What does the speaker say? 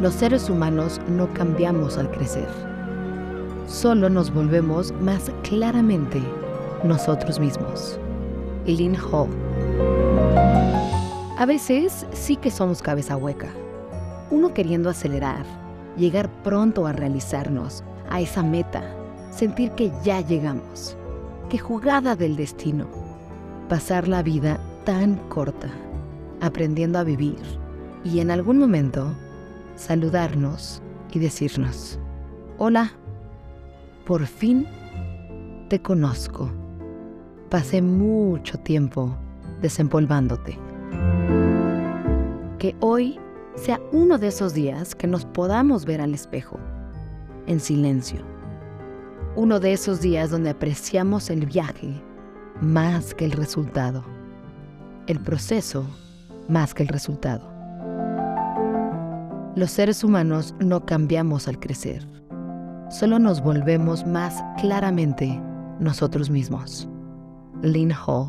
Los seres humanos no cambiamos al crecer. Solo nos volvemos más claramente nosotros mismos. Lynn Hall. A veces sí que somos cabeza hueca. Uno queriendo acelerar, llegar pronto a realizarnos, a esa meta, sentir que ya llegamos. Qué jugada del destino. Pasar la vida tan corta, aprendiendo a vivir y en algún momento saludarnos y decirnos, hola, por fin te conozco. Pasé mucho tiempo desempolvándote. Que hoy sea uno de esos días que nos podamos ver al espejo, en silencio. Uno de esos días donde apreciamos el viaje más que el resultado. El proceso más que el resultado. Los seres humanos no cambiamos al crecer, solo nos volvemos más claramente nosotros mismos. Lynn Hall